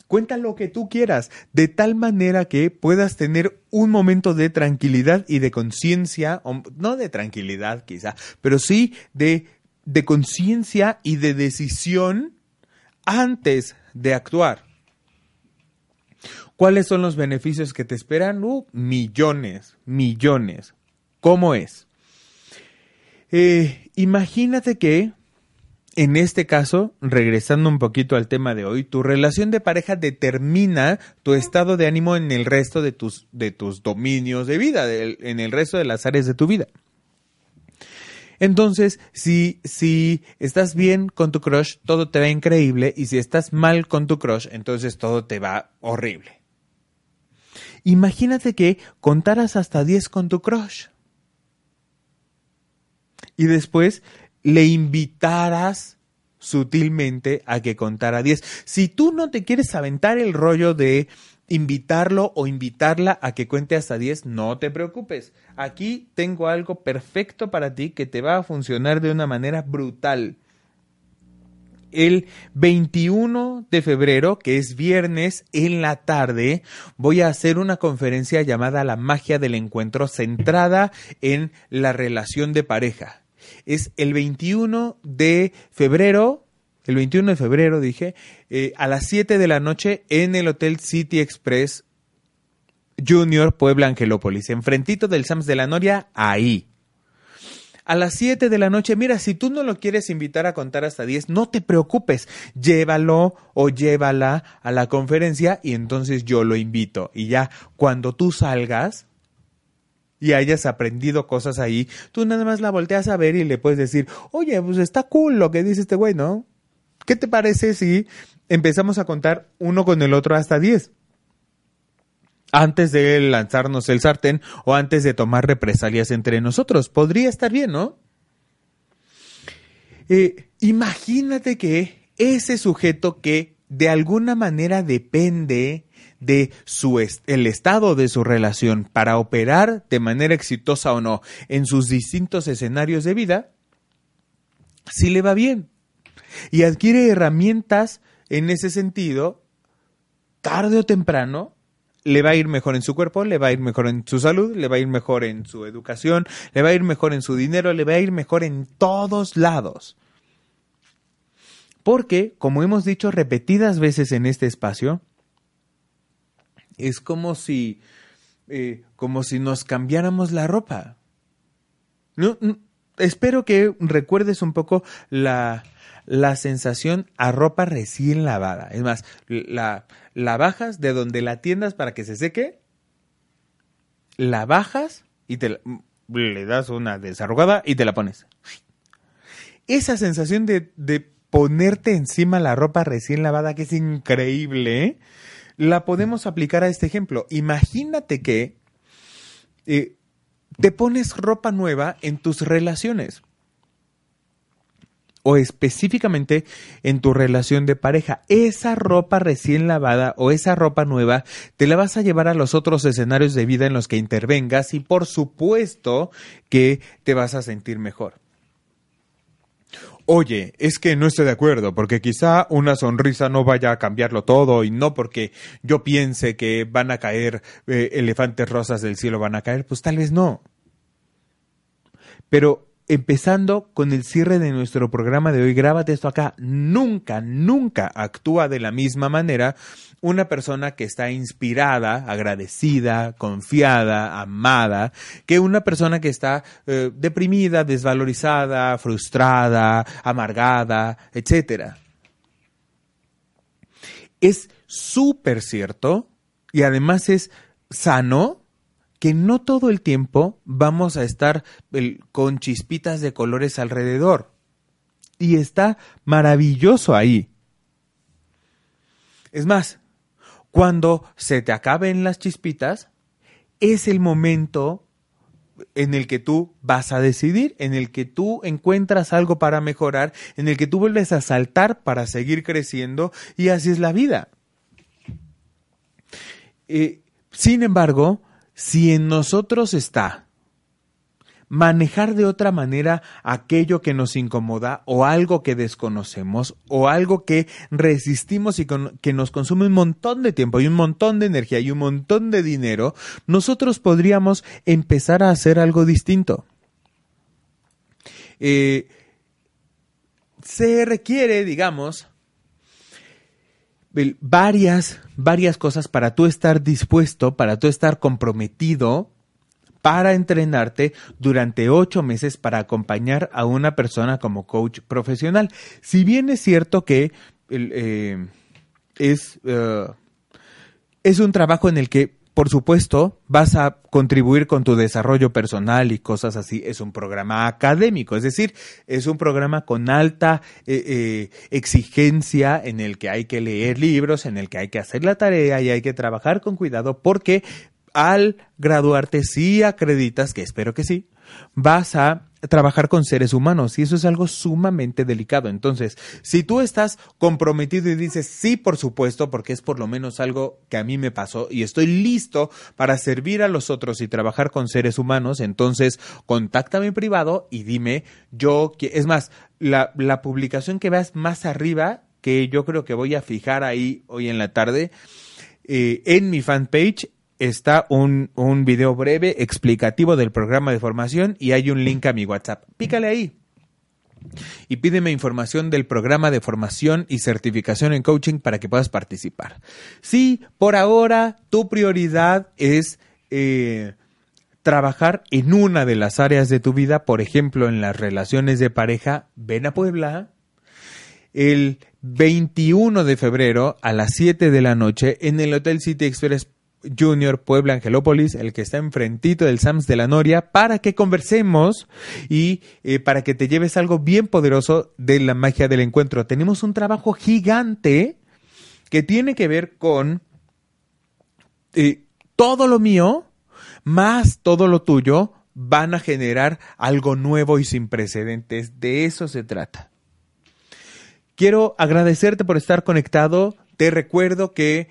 Cuenta lo que tú quieras, de tal manera que puedas tener un momento de tranquilidad y de conciencia, no de tranquilidad quizá, pero sí de, de conciencia y de decisión antes de actuar. ¿Cuáles son los beneficios que te esperan? Uh, millones, millones. ¿Cómo es? Eh, imagínate que, en este caso, regresando un poquito al tema de hoy, tu relación de pareja determina tu estado de ánimo en el resto de tus, de tus dominios de vida, en el resto de las áreas de tu vida. Entonces, si, si estás bien con tu crush, todo te va increíble, y si estás mal con tu crush, entonces todo te va horrible. Imagínate que contaras hasta 10 con tu crush. Y después le invitaras sutilmente a que contara 10. Si tú no te quieres aventar el rollo de invitarlo o invitarla a que cuente hasta 10, no te preocupes. Aquí tengo algo perfecto para ti que te va a funcionar de una manera brutal. El 21 de febrero, que es viernes en la tarde, voy a hacer una conferencia llamada La magia del encuentro centrada en la relación de pareja. Es el 21 de febrero, el 21 de febrero, dije, eh, a las 7 de la noche en el Hotel City Express Junior Puebla Angelópolis, enfrentito del Sams de la Noria, ahí. A las 7 de la noche, mira, si tú no lo quieres invitar a contar hasta 10, no te preocupes, llévalo o llévala a la conferencia y entonces yo lo invito. Y ya cuando tú salgas, y hayas aprendido cosas ahí, tú nada más la volteas a ver y le puedes decir, oye, pues está cool lo que dice este güey, ¿no? ¿Qué te parece si empezamos a contar uno con el otro hasta 10? Antes de lanzarnos el sartén o antes de tomar represalias entre nosotros. Podría estar bien, ¿no? Eh, imagínate que ese sujeto que de alguna manera depende de su el estado de su relación para operar de manera exitosa o no en sus distintos escenarios de vida, si le va bien y adquiere herramientas en ese sentido, tarde o temprano le va a ir mejor en su cuerpo, le va a ir mejor en su salud, le va a ir mejor en su educación, le va a ir mejor en su dinero, le va a ir mejor en todos lados. Porque, como hemos dicho repetidas veces en este espacio, es como si, eh, como si nos cambiáramos la ropa. Espero que recuerdes un poco la, la sensación a ropa recién lavada. Es más, la, la bajas de donde la tiendas para que se seque, la bajas y te le das una desarrugada y te la pones. Esa sensación de, de ponerte encima la ropa recién lavada, que es increíble, ¿eh? la podemos aplicar a este ejemplo. Imagínate que eh, te pones ropa nueva en tus relaciones o específicamente en tu relación de pareja. Esa ropa recién lavada o esa ropa nueva te la vas a llevar a los otros escenarios de vida en los que intervengas y por supuesto que te vas a sentir mejor. Oye, es que no estoy de acuerdo, porque quizá una sonrisa no vaya a cambiarlo todo y no porque yo piense que van a caer eh, elefantes rosas del cielo, van a caer, pues tal vez no. Pero empezando con el cierre de nuestro programa de hoy, grábate esto acá, nunca, nunca actúa de la misma manera una persona que está inspirada, agradecida, confiada, amada, que una persona que está eh, deprimida, desvalorizada, frustrada, amargada, etc. Es súper cierto y además es sano que no todo el tiempo vamos a estar con chispitas de colores alrededor. Y está maravilloso ahí. Es más, cuando se te acaben las chispitas, es el momento en el que tú vas a decidir, en el que tú encuentras algo para mejorar, en el que tú vuelves a saltar para seguir creciendo y así es la vida. Eh, sin embargo, si en nosotros está manejar de otra manera aquello que nos incomoda o algo que desconocemos o algo que resistimos y que nos consume un montón de tiempo y un montón de energía y un montón de dinero, nosotros podríamos empezar a hacer algo distinto. Eh, se requiere, digamos, varias, varias cosas para tú estar dispuesto, para tú estar comprometido para entrenarte durante ocho meses para acompañar a una persona como coach profesional. Si bien es cierto que eh, es, eh, es un trabajo en el que por supuesto, vas a contribuir con tu desarrollo personal y cosas así. Es un programa académico, es decir, es un programa con alta eh, eh, exigencia en el que hay que leer libros, en el que hay que hacer la tarea y hay que trabajar con cuidado porque al graduarte, si acreditas, que espero que sí, vas a trabajar con seres humanos y eso es algo sumamente delicado. Entonces, si tú estás comprometido y dices sí, por supuesto, porque es por lo menos algo que a mí me pasó y estoy listo para servir a los otros y trabajar con seres humanos, entonces contáctame en privado y dime, yo, es más, la, la publicación que veas más arriba, que yo creo que voy a fijar ahí hoy en la tarde, eh, en mi fanpage está un, un video breve explicativo del programa de formación y hay un link a mi WhatsApp. Pícale ahí y pídeme información del programa de formación y certificación en coaching para que puedas participar. Si por ahora tu prioridad es eh, trabajar en una de las áreas de tu vida, por ejemplo en las relaciones de pareja, ven a Puebla. El 21 de febrero a las 7 de la noche en el Hotel City Express Junior Puebla Angelópolis, el que está enfrentito del SAMS de la Noria, para que conversemos y eh, para que te lleves algo bien poderoso de la magia del encuentro. Tenemos un trabajo gigante que tiene que ver con eh, todo lo mío más todo lo tuyo van a generar algo nuevo y sin precedentes. De eso se trata. Quiero agradecerte por estar conectado. Te recuerdo que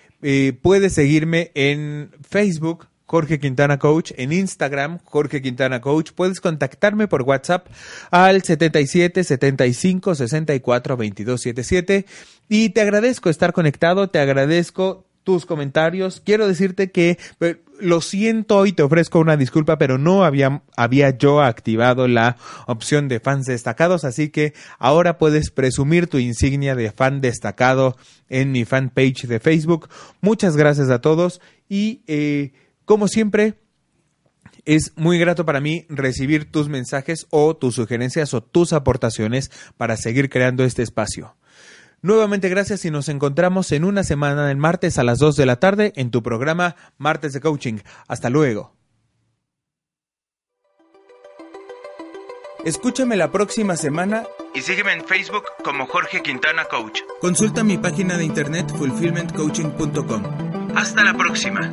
puedes seguirme en Facebook, Jorge Quintana Coach, en Instagram, Jorge Quintana Coach. Puedes contactarme por WhatsApp al 77 75 64 22 77. Y te agradezco estar conectado, te agradezco tus comentarios. Quiero decirte que eh, lo siento y te ofrezco una disculpa, pero no había, había yo activado la opción de fans destacados, así que ahora puedes presumir tu insignia de fan destacado en mi fanpage de Facebook. Muchas gracias a todos y eh, como siempre, es muy grato para mí recibir tus mensajes o tus sugerencias o tus aportaciones para seguir creando este espacio. Nuevamente gracias y nos encontramos en una semana el martes a las 2 de la tarde en tu programa Martes de Coaching. Hasta luego. Escúchame la próxima semana y sígueme en Facebook como Jorge Quintana Coach. Consulta mi página de internet fulfillmentcoaching.com. Hasta la próxima.